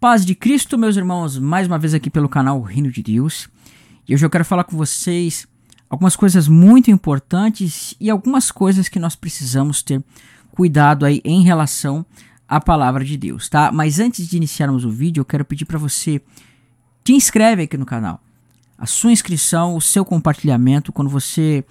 Paz de Cristo, meus irmãos, mais uma vez aqui pelo canal Reino de Deus. E hoje eu quero falar com vocês algumas coisas muito importantes e algumas coisas que nós precisamos ter cuidado aí em relação à palavra de Deus, tá? Mas antes de iniciarmos o vídeo, eu quero pedir para você te inscreve aqui no canal. A sua inscrição, o seu compartilhamento, quando você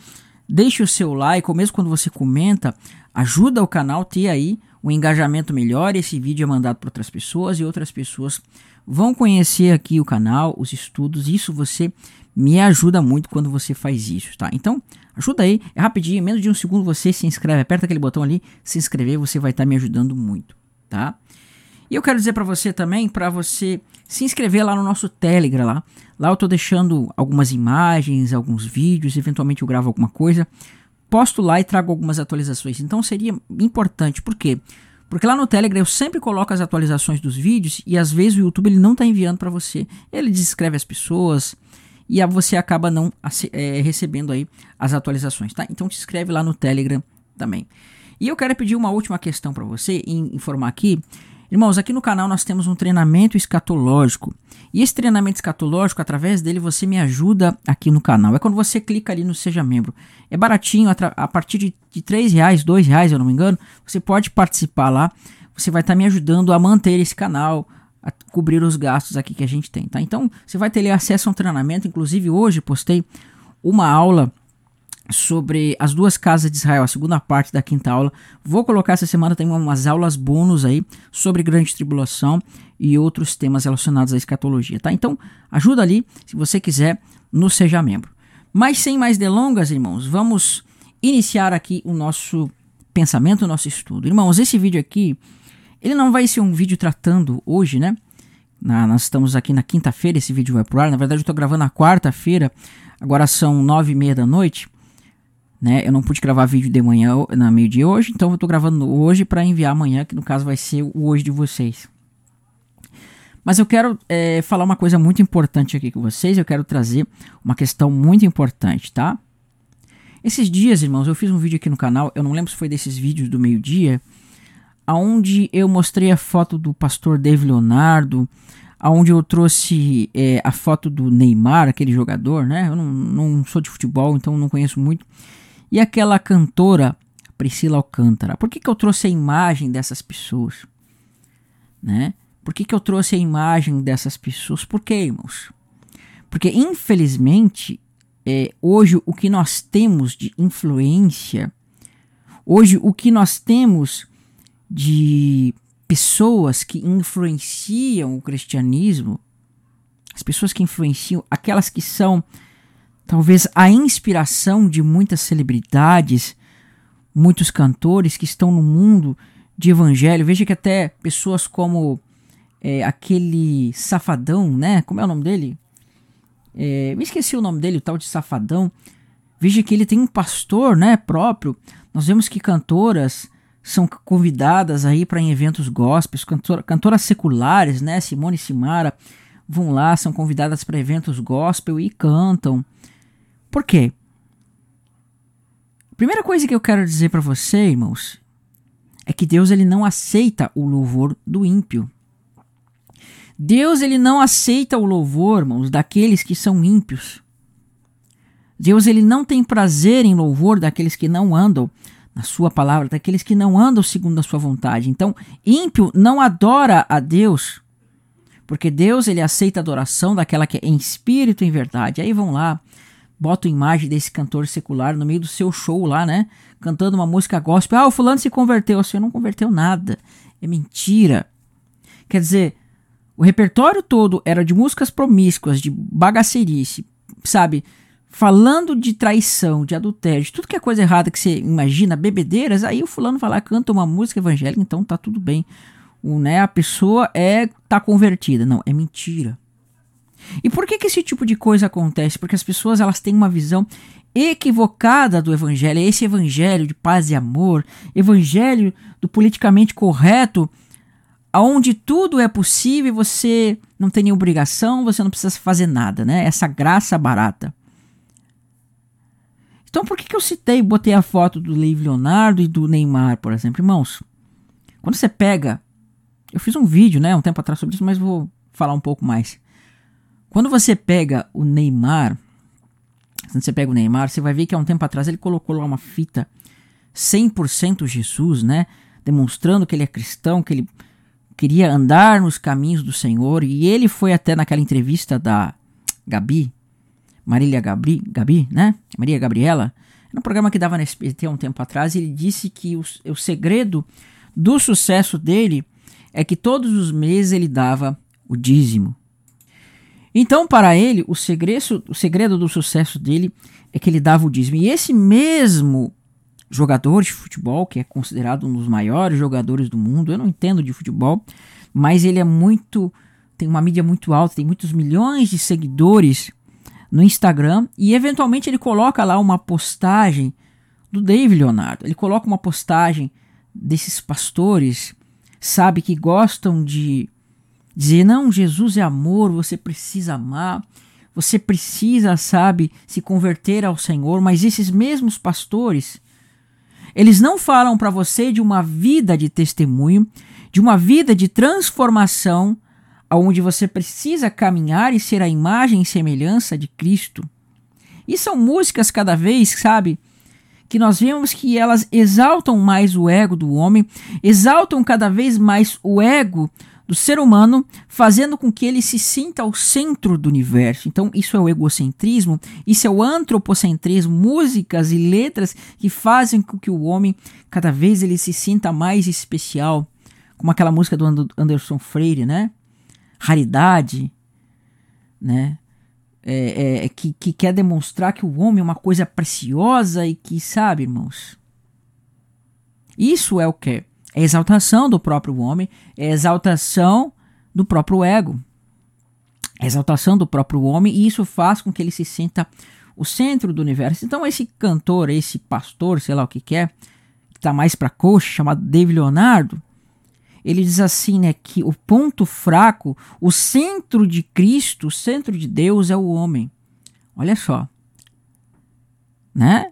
deixa o seu like ou mesmo quando você comenta, ajuda o canal a ter aí um engajamento melhor. Esse vídeo é mandado para outras pessoas e outras pessoas vão conhecer aqui o canal, os estudos. Isso você me ajuda muito quando você faz isso, tá? Então, ajuda aí, é rapidinho, menos de um segundo você se inscreve, aperta aquele botão ali, se inscrever, você vai estar tá me ajudando muito, tá? E eu quero dizer para você também, para você se inscrever lá no nosso Telegram lá. Lá eu tô deixando algumas imagens, alguns vídeos, eventualmente eu gravo alguma coisa posto lá e trago algumas atualizações. Então seria importante, por quê? Porque lá no Telegram eu sempre coloco as atualizações dos vídeos e às vezes o YouTube ele não está enviando para você. Ele descreve as pessoas e você acaba não é, recebendo aí as atualizações, tá? Então te inscreve lá no Telegram também. E eu quero pedir uma última questão para você e informar aqui Irmãos, aqui no canal nós temos um treinamento escatológico. E esse treinamento escatológico, através dele, você me ajuda aqui no canal. É quando você clica ali no Seja Membro. É baratinho, a partir de, de 3 reais, 2 reais, eu não me engano, você pode participar lá. Você vai estar tá me ajudando a manter esse canal, a cobrir os gastos aqui que a gente tem, tá? Então, você vai ter acesso a um treinamento. Inclusive, hoje postei uma aula sobre as duas casas de Israel, a segunda parte da quinta aula. Vou colocar essa semana também umas aulas bônus aí sobre grande tribulação e outros temas relacionados à escatologia, tá? Então, ajuda ali, se você quiser, no Seja Membro. Mas sem mais delongas, irmãos, vamos iniciar aqui o nosso pensamento, o nosso estudo. Irmãos, esse vídeo aqui, ele não vai ser um vídeo tratando hoje, né? Na, nós estamos aqui na quinta-feira, esse vídeo vai pro ar. Na verdade, eu estou gravando na quarta-feira, agora são nove e meia da noite né? Eu não pude gravar vídeo de manhã, na meio de hoje, então eu tô gravando hoje para enviar amanhã, que no caso vai ser o hoje de vocês. Mas eu quero é, falar uma coisa muito importante aqui com vocês, eu quero trazer uma questão muito importante, tá? Esses dias, irmãos, eu fiz um vídeo aqui no canal, eu não lembro se foi desses vídeos do meio-dia, aonde eu mostrei a foto do pastor David Leonardo, aonde eu trouxe é, a foto do Neymar, aquele jogador, né? Eu não, não sou de futebol, então não conheço muito. E aquela cantora Priscila Alcântara. Por que, que eu trouxe a imagem dessas pessoas? Né? Por que, que eu trouxe a imagem dessas pessoas? Por quê, irmãos? Porque, infelizmente, é, hoje o que nós temos de influência, hoje o que nós temos de pessoas que influenciam o cristianismo, as pessoas que influenciam, aquelas que são talvez a inspiração de muitas celebridades, muitos cantores que estão no mundo de evangelho. Veja que até pessoas como é, aquele Safadão, né? Como é o nome dele? É, me esqueci o nome dele, o tal de Safadão. Veja que ele tem um pastor, né, próprio. Nós vemos que cantoras são convidadas aí para eventos gospels, cantora, cantoras seculares, né, Simone e Simara, vão lá, são convidadas para eventos gospel e cantam. Por quê? Primeira coisa que eu quero dizer para você, irmãos, é que Deus ele não aceita o louvor do ímpio. Deus ele não aceita o louvor, irmãos, daqueles que são ímpios. Deus ele não tem prazer em louvor daqueles que não andam na sua palavra, daqueles que não andam segundo a sua vontade. Então, ímpio não adora a Deus, porque Deus ele aceita a adoração daquela que é em espírito e em verdade. Aí vão lá, bota a imagem desse cantor secular no meio do seu show lá, né? Cantando uma música gospel. Ah, o fulano se converteu. Você não converteu nada. É mentira. Quer dizer, o repertório todo era de músicas promíscuas, de bagacerice, sabe? Falando de traição, de adultério, de tudo que é coisa errada que você imagina, bebedeiras, aí o fulano vai lá, canta uma música evangélica, então tá tudo bem. O, né, a pessoa é tá convertida. Não, é mentira. E por que, que esse tipo de coisa acontece? Porque as pessoas elas têm uma visão equivocada do evangelho, é esse evangelho de paz e amor, evangelho do politicamente correto, aonde tudo é possível e você não tem nenhuma obrigação, você não precisa fazer nada, né? Essa graça barata. Então por que, que eu citei, botei a foto do Leif Leonardo e do Neymar, por exemplo? Irmãos, quando você pega Eu fiz um vídeo, né, um tempo atrás sobre isso, mas vou falar um pouco mais. Quando você pega o Neymar, quando você pega o Neymar, você vai ver que há um tempo atrás ele colocou lá uma fita 100% Jesus, né? Demonstrando que ele é cristão, que ele queria andar nos caminhos do Senhor. E ele foi até naquela entrevista da Gabi, Marília Gabi, Gabi né? Maria Gabriela, no programa que dava na SBT há um tempo atrás, ele disse que o, o segredo do sucesso dele é que todos os meses ele dava o dízimo. Então, para ele, o segredo, o segredo do sucesso dele é que ele dava o dízimo. E esse mesmo jogador de futebol, que é considerado um dos maiores jogadores do mundo, eu não entendo de futebol, mas ele é muito. tem uma mídia muito alta, tem muitos milhões de seguidores no Instagram e eventualmente ele coloca lá uma postagem do David Leonardo. Ele coloca uma postagem desses pastores, sabe, que gostam de dizer: não, Jesus é amor, você precisa amar, você precisa, sabe, se converter ao Senhor. Mas esses mesmos pastores, eles não falam para você de uma vida de testemunho, de uma vida de transformação onde você precisa caminhar e ser a imagem e semelhança de Cristo. E são músicas cada vez, sabe, que nós vemos que elas exaltam mais o ego do homem, exaltam cada vez mais o ego do ser humano, fazendo com que ele se sinta ao centro do universo. Então, isso é o egocentrismo, isso é o antropocentrismo, músicas e letras que fazem com que o homem cada vez ele se sinta mais especial, como aquela música do Anderson Freire, né? raridade, né? É, é, que, que quer demonstrar que o homem é uma coisa preciosa e que, sabe, irmãos? Isso é o que? É exaltação do próprio homem, é exaltação do próprio ego, é exaltação do próprio homem, e isso faz com que ele se sinta o centro do universo. Então, esse cantor, esse pastor, sei lá o que, que é, que tá mais pra coxa, chamado David Leonardo, ele diz assim, né, que o ponto fraco, o centro de Cristo, o centro de Deus é o homem. Olha só. Né?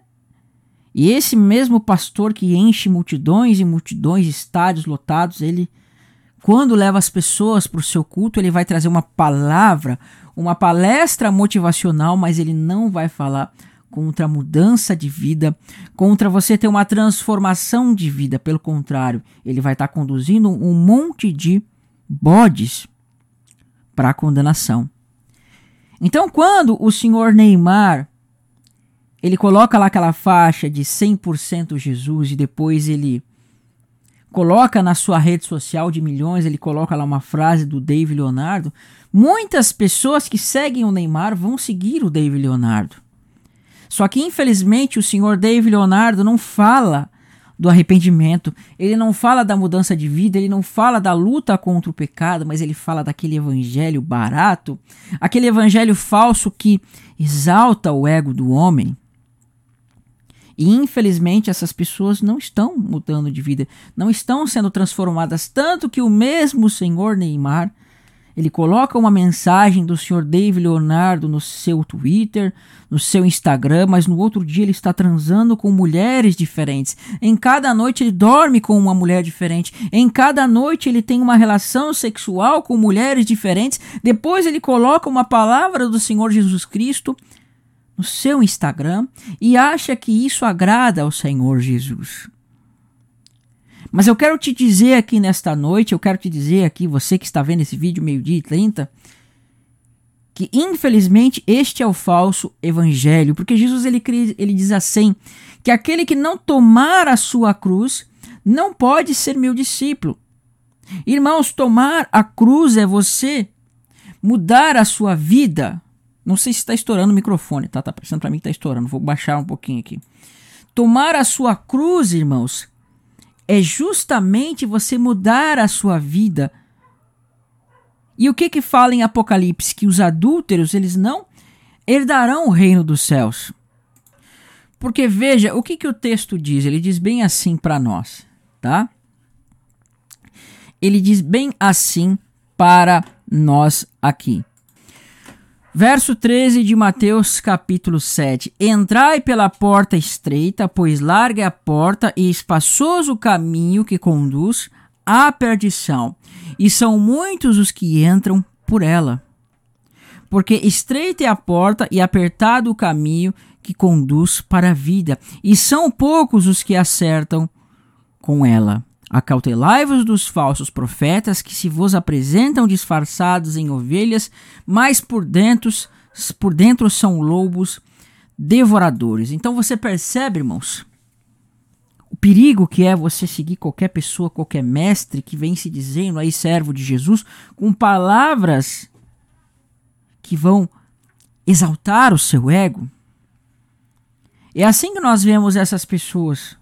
E esse mesmo pastor que enche multidões e multidões, estádios lotados, ele quando leva as pessoas para o seu culto, ele vai trazer uma palavra, uma palestra motivacional, mas ele não vai falar contra a mudança de vida, contra você ter uma transformação de vida. Pelo contrário, ele vai estar tá conduzindo um monte de bodes para a condenação. Então, quando o senhor Neymar ele coloca lá aquela faixa de 100% Jesus e depois ele coloca na sua rede social de milhões, ele coloca lá uma frase do David Leonardo, muitas pessoas que seguem o Neymar vão seguir o David Leonardo. Só que infelizmente o senhor David Leonardo não fala do arrependimento, ele não fala da mudança de vida, ele não fala da luta contra o pecado, mas ele fala daquele evangelho barato, aquele evangelho falso que exalta o ego do homem. E infelizmente essas pessoas não estão mudando de vida, não estão sendo transformadas, tanto que o mesmo senhor Neymar ele coloca uma mensagem do Sr. David Leonardo no seu Twitter, no seu Instagram, mas no outro dia ele está transando com mulheres diferentes. Em cada noite ele dorme com uma mulher diferente. Em cada noite ele tem uma relação sexual com mulheres diferentes. Depois ele coloca uma palavra do Senhor Jesus Cristo no seu Instagram e acha que isso agrada ao Senhor Jesus. Mas eu quero te dizer aqui nesta noite, eu quero te dizer aqui, você que está vendo esse vídeo meio-dia e 30, que infelizmente este é o falso evangelho, porque Jesus ele, ele diz assim, que aquele que não tomar a sua cruz não pode ser meu discípulo. Irmãos, tomar a cruz é você mudar a sua vida. Não sei se está estourando o microfone, tá? Tá parecendo para mim que está estourando. Vou baixar um pouquinho aqui. Tomar a sua cruz, irmãos, é justamente você mudar a sua vida. E o que que fala em Apocalipse? Que os adúlteros, eles não herdarão o reino dos céus. Porque veja, o que que o texto diz? Ele diz bem assim para nós, tá? Ele diz bem assim para nós aqui. Verso 13 de Mateus, capítulo 7. Entrai pela porta estreita, pois larga é a porta e espaçoso o caminho que conduz à perdição, e são muitos os que entram por ela. Porque estreita é a porta e apertado o caminho que conduz para a vida, e são poucos os que acertam com ela. Acautelai-vos dos falsos profetas que se vos apresentam disfarçados em ovelhas, mas por dentro, por dentro são lobos devoradores. Então você percebe, irmãos, o perigo que é você seguir qualquer pessoa, qualquer mestre que vem se dizendo aí servo de Jesus, com palavras que vão exaltar o seu ego. É assim que nós vemos essas pessoas.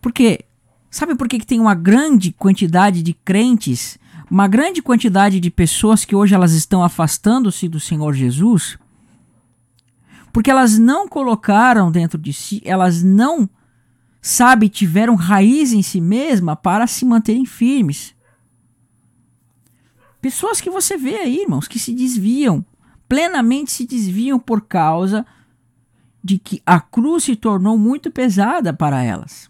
Porque, sabe por que, que tem uma grande quantidade de crentes, uma grande quantidade de pessoas que hoje elas estão afastando-se do Senhor Jesus? Porque elas não colocaram dentro de si, elas não, sabe, tiveram raiz em si mesma para se manterem firmes. Pessoas que você vê aí, irmãos, que se desviam, plenamente se desviam por causa de que a cruz se tornou muito pesada para elas.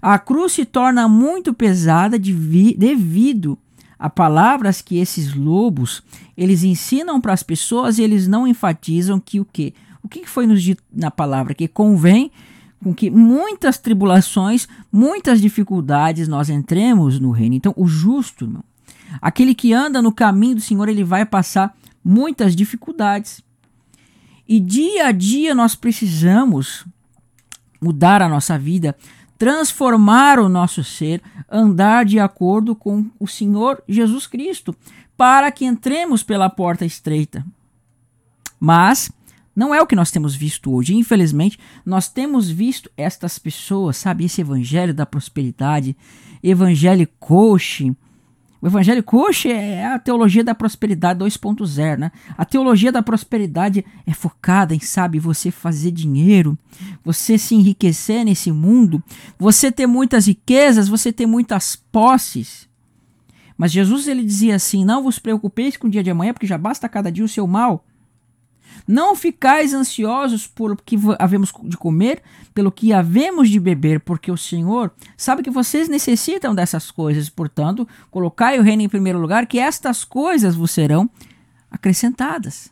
A cruz se torna muito pesada devido a palavras que esses lobos eles ensinam para as pessoas e eles não enfatizam que o que o que foi nos dito na palavra? Que convém com que muitas tribulações, muitas dificuldades nós entremos no reino. Então, o justo, irmão, aquele que anda no caminho do Senhor, ele vai passar muitas dificuldades. E dia a dia nós precisamos mudar a nossa vida, transformar o nosso ser, andar de acordo com o Senhor Jesus Cristo, para que entremos pela porta estreita. Mas não é o que nós temos visto hoje. Infelizmente, nós temos visto estas pessoas, sabe, esse evangelho da prosperidade, evangelho coach. O evangelho coach é a teologia da prosperidade 2.0, né? A teologia da prosperidade é focada em, sabe, você fazer dinheiro, você se enriquecer nesse mundo, você ter muitas riquezas, você ter muitas posses. Mas Jesus ele dizia assim: "Não vos preocupeis com o dia de amanhã, porque já basta cada dia o seu mal". Não ficais ansiosos por que havemos de comer, pelo que havemos de beber, porque o Senhor sabe que vocês necessitam dessas coisas. Portanto, colocai o reino em primeiro lugar, que estas coisas vos serão acrescentadas.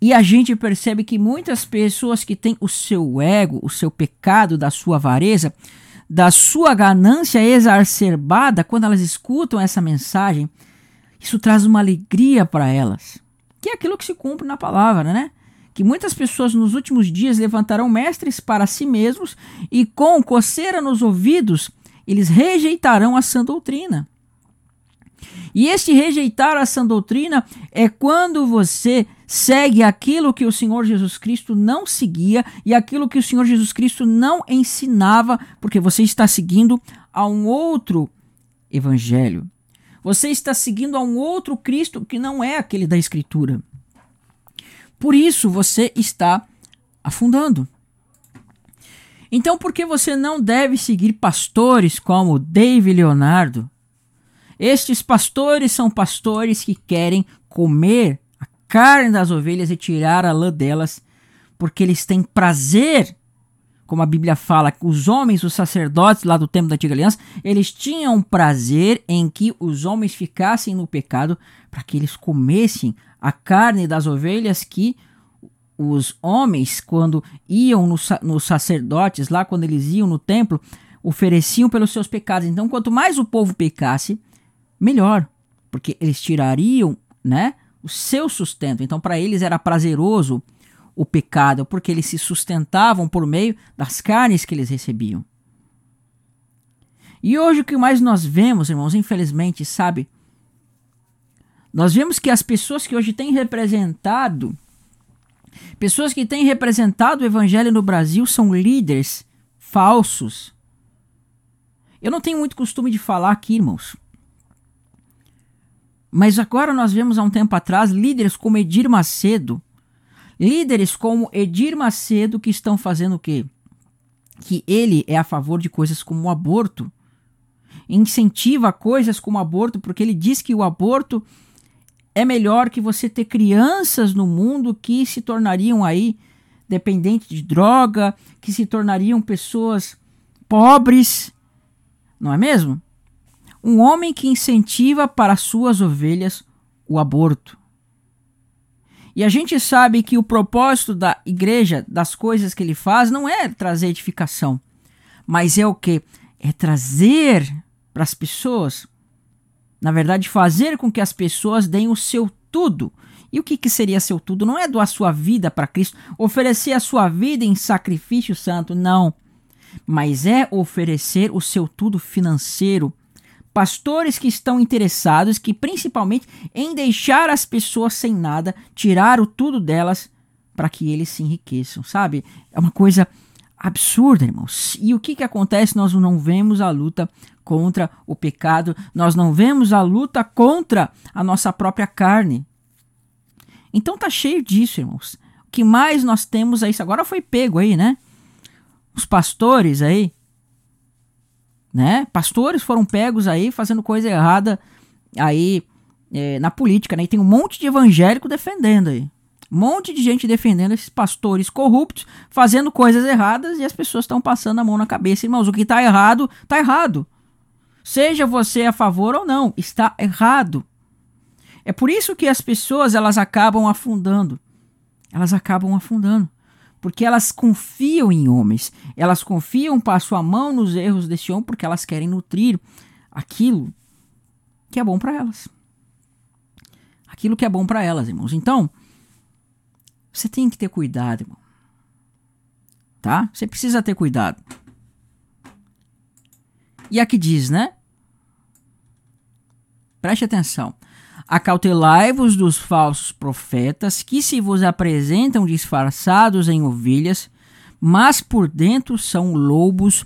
E a gente percebe que muitas pessoas que têm o seu ego, o seu pecado da sua avareza, da sua ganância exacerbada, quando elas escutam essa mensagem, isso traz uma alegria para elas, que é aquilo que se cumpre na palavra, né? Que muitas pessoas nos últimos dias levantarão mestres para si mesmos e com coceira nos ouvidos eles rejeitarão a sã doutrina. E este rejeitar a sã doutrina é quando você segue aquilo que o Senhor Jesus Cristo não seguia e aquilo que o Senhor Jesus Cristo não ensinava, porque você está seguindo a um outro evangelho. Você está seguindo a um outro Cristo que não é aquele da Escritura. Por isso você está afundando. Então, por que você não deve seguir pastores como David Leonardo? Estes pastores são pastores que querem comer a carne das ovelhas e tirar a lã delas, porque eles têm prazer como a Bíblia fala, os homens, os sacerdotes lá do tempo da antiga aliança, eles tinham prazer em que os homens ficassem no pecado para que eles comessem a carne das ovelhas que os homens, quando iam nos no sacerdotes, lá quando eles iam no templo, ofereciam pelos seus pecados. Então, quanto mais o povo pecasse, melhor, porque eles tirariam, né, o seu sustento. Então, para eles era prazeroso o pecado, porque eles se sustentavam por meio das carnes que eles recebiam. E hoje o que mais nós vemos, irmãos, infelizmente, sabe? Nós vemos que as pessoas que hoje têm representado, pessoas que têm representado o evangelho no Brasil são líderes falsos. Eu não tenho muito costume de falar aqui, irmãos. Mas agora nós vemos há um tempo atrás líderes como Edir Macedo, Líderes como Edir Macedo que estão fazendo o quê? Que ele é a favor de coisas como o aborto. Incentiva coisas como aborto porque ele diz que o aborto é melhor que você ter crianças no mundo que se tornariam aí dependentes de droga, que se tornariam pessoas pobres Não é mesmo? Um homem que incentiva para suas ovelhas o aborto. E a gente sabe que o propósito da igreja, das coisas que ele faz, não é trazer edificação, mas é o que? É trazer para as pessoas, na verdade, fazer com que as pessoas deem o seu tudo. E o que, que seria seu tudo? Não é doar sua vida para Cristo, oferecer a sua vida em sacrifício santo, não. Mas é oferecer o seu tudo financeiro. Pastores que estão interessados, que principalmente em deixar as pessoas sem nada, tirar o tudo delas para que eles se enriqueçam, sabe? É uma coisa absurda, irmãos. E o que, que acontece? Nós não vemos a luta contra o pecado, nós não vemos a luta contra a nossa própria carne. Então tá cheio disso, irmãos. O que mais nós temos é isso. Agora foi pego aí, né? Os pastores aí, né? Pastores foram pegos aí fazendo coisa errada aí é, na política, né? E tem um monte de evangélico defendendo aí. Um monte de gente defendendo esses pastores corruptos, fazendo coisas erradas e as pessoas estão passando a mão na cabeça. Irmãos, o que está errado, está errado. Seja você a favor ou não, está errado. É por isso que as pessoas elas acabam afundando. Elas acabam afundando. Porque elas confiam em homens. Elas confiam, passam a mão nos erros desse homem porque elas querem nutrir aquilo que é bom para elas. Aquilo que é bom para elas, irmãos. Então, você tem que ter cuidado, irmão. Tá? Você precisa ter cuidado. E aqui diz, né? Preste atenção. Acautelai-vos dos falsos profetas que se vos apresentam disfarçados em ovelhas, mas por dentro são lobos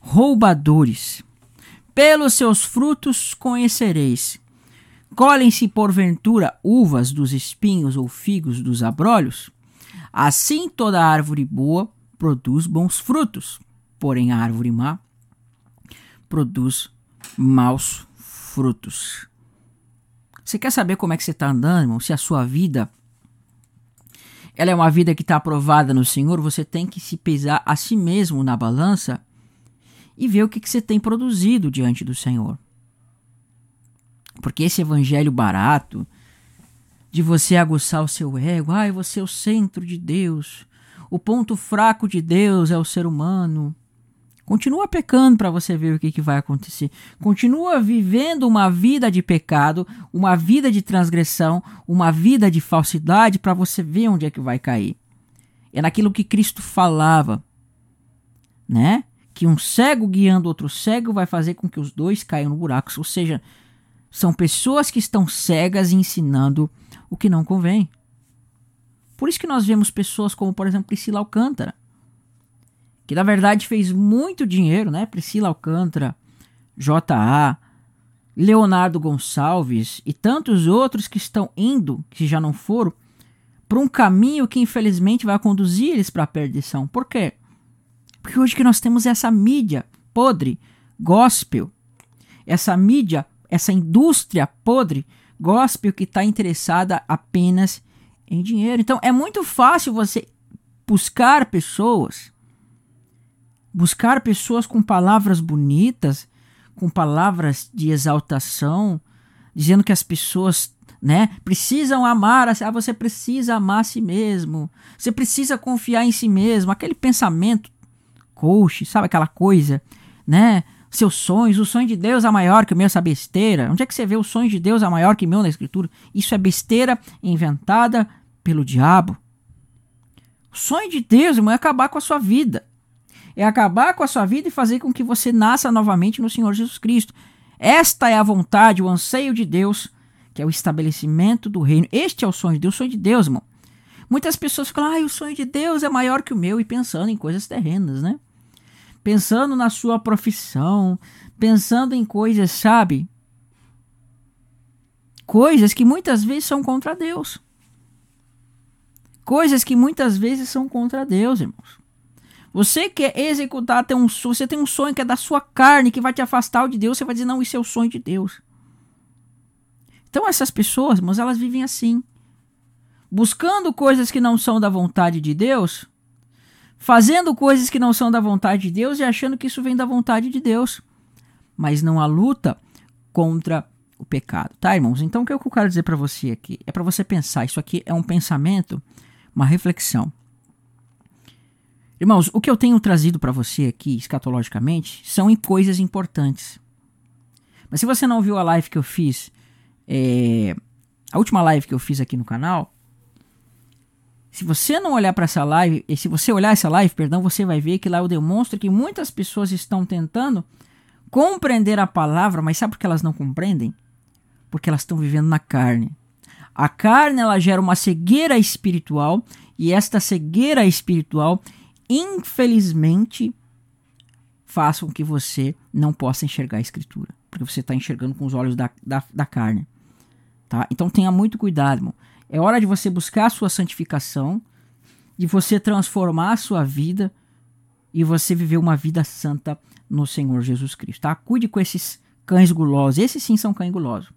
roubadores. Pelos seus frutos conhecereis. Colhem-se porventura uvas dos espinhos ou figos dos abrolhos? Assim toda árvore boa produz bons frutos, porém a árvore má produz maus frutos. Você quer saber como é que você está andando, irmão? Se a sua vida ela é uma vida que está aprovada no Senhor, você tem que se pesar a si mesmo na balança e ver o que, que você tem produzido diante do Senhor. Porque esse evangelho barato de você aguçar o seu ego, ai, você é o centro de Deus, o ponto fraco de Deus é o ser humano. Continua pecando para você ver o que, que vai acontecer. Continua vivendo uma vida de pecado, uma vida de transgressão, uma vida de falsidade para você ver onde é que vai cair. É naquilo que Cristo falava, né? Que um cego guiando outro cego vai fazer com que os dois caiam no buraco. Ou seja, são pessoas que estão cegas ensinando o que não convém. Por isso que nós vemos pessoas como, por exemplo, Priscila Alcântara, que na verdade fez muito dinheiro, né? Priscila Alcântara, J.A., Leonardo Gonçalves e tantos outros que estão indo, que já não foram, para um caminho que infelizmente vai conduzir eles para a perdição. Por quê? Porque hoje que nós temos essa mídia podre, gospel, essa mídia essa indústria podre gospel que está interessada apenas em dinheiro. Então é muito fácil você buscar pessoas, buscar pessoas com palavras bonitas, com palavras de exaltação, dizendo que as pessoas né, precisam amar, ah, você precisa amar a si mesmo, você precisa confiar em si mesmo, aquele pensamento coach, sabe aquela coisa, né? seus sonhos, o sonho de Deus é maior que o meu, essa besteira. Onde é que você vê o sonho de Deus é maior que o meu na Escritura? Isso é besteira inventada pelo diabo. O sonho de Deus, irmão, é acabar com a sua vida. É acabar com a sua vida e fazer com que você nasça novamente no Senhor Jesus Cristo. Esta é a vontade, o anseio de Deus, que é o estabelecimento do reino. Este é o sonho de Deus, o sonho de Deus, irmão. Muitas pessoas falam, ah, o sonho de Deus é maior que o meu, e pensando em coisas terrenas, né? pensando na sua profissão, pensando em coisas, sabe? Coisas que muitas vezes são contra Deus. Coisas que muitas vezes são contra Deus, irmãos. Você quer executar, ter um você tem um sonho que é da sua carne, que vai te afastar de Deus, você vai dizer, não, isso é o sonho de Deus. Então essas pessoas, irmãos, elas vivem assim. Buscando coisas que não são da vontade de Deus, fazendo coisas que não são da vontade de Deus e achando que isso vem da vontade de Deus. mas não a luta contra o pecado, tá, irmãos? Então o que eu quero dizer para você aqui é para você pensar. Isso aqui é um pensamento, uma reflexão. Irmãos, o que eu tenho trazido para você aqui, escatologicamente, são coisas importantes. Mas se você não viu a live que eu fiz, é, a última live que eu fiz aqui no canal, se você não olhar para essa live, e se você olhar essa live, perdão, você vai ver que lá eu demonstro que muitas pessoas estão tentando compreender a palavra, mas sabe por que elas não compreendem? Porque elas estão vivendo na carne. A carne ela gera uma cegueira espiritual e esta cegueira espiritual, infelizmente, faz com que você não possa enxergar a escritura, porque você está enxergando com os olhos da, da, da carne. Tá? Então tenha muito cuidado, irmão. É hora de você buscar a sua santificação, de você transformar a sua vida e você viver uma vida santa no Senhor Jesus Cristo, tá? Cuide com esses cães gulosos. Esses sim são cães gulosos.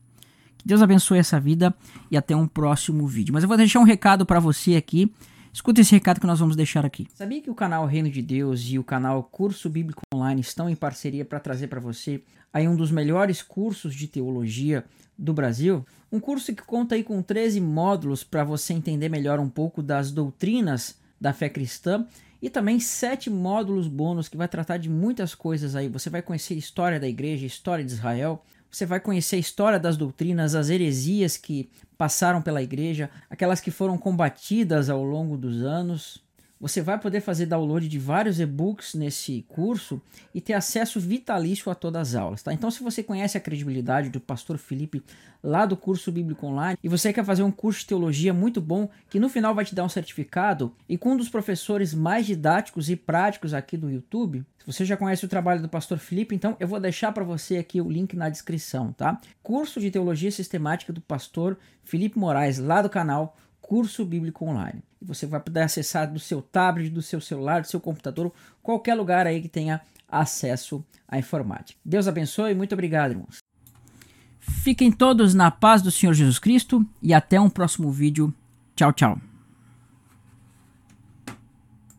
Que Deus abençoe essa vida e até um próximo vídeo. Mas eu vou deixar um recado para você aqui. Escuta esse recado que nós vamos deixar aqui. Sabia que o canal Reino de Deus e o canal Curso Bíblico Online estão em parceria para trazer para você aí um dos melhores cursos de teologia do Brasil? Um curso que conta aí com 13 módulos para você entender melhor um pouco das doutrinas da fé cristã e também sete módulos bônus que vai tratar de muitas coisas aí. Você vai conhecer história da igreja, história de Israel, você vai conhecer a história das doutrinas, as heresias que passaram pela igreja, aquelas que foram combatidas ao longo dos anos, você vai poder fazer download de vários e-books nesse curso e ter acesso vitalício a todas as aulas, tá? Então, se você conhece a credibilidade do pastor Felipe lá do curso Bíblico Online e você quer fazer um curso de teologia muito bom, que no final vai te dar um certificado e com um dos professores mais didáticos e práticos aqui do YouTube, você já conhece o trabalho do pastor Felipe, então eu vou deixar para você aqui o link na descrição, tá? Curso de teologia sistemática do pastor Felipe Moraes lá do canal curso bíblico online. E você vai poder acessar do seu tablet, do seu celular, do seu computador, qualquer lugar aí que tenha acesso à informática. Deus abençoe muito obrigado, irmãos. Fiquem todos na paz do Senhor Jesus Cristo e até um próximo vídeo. Tchau, tchau.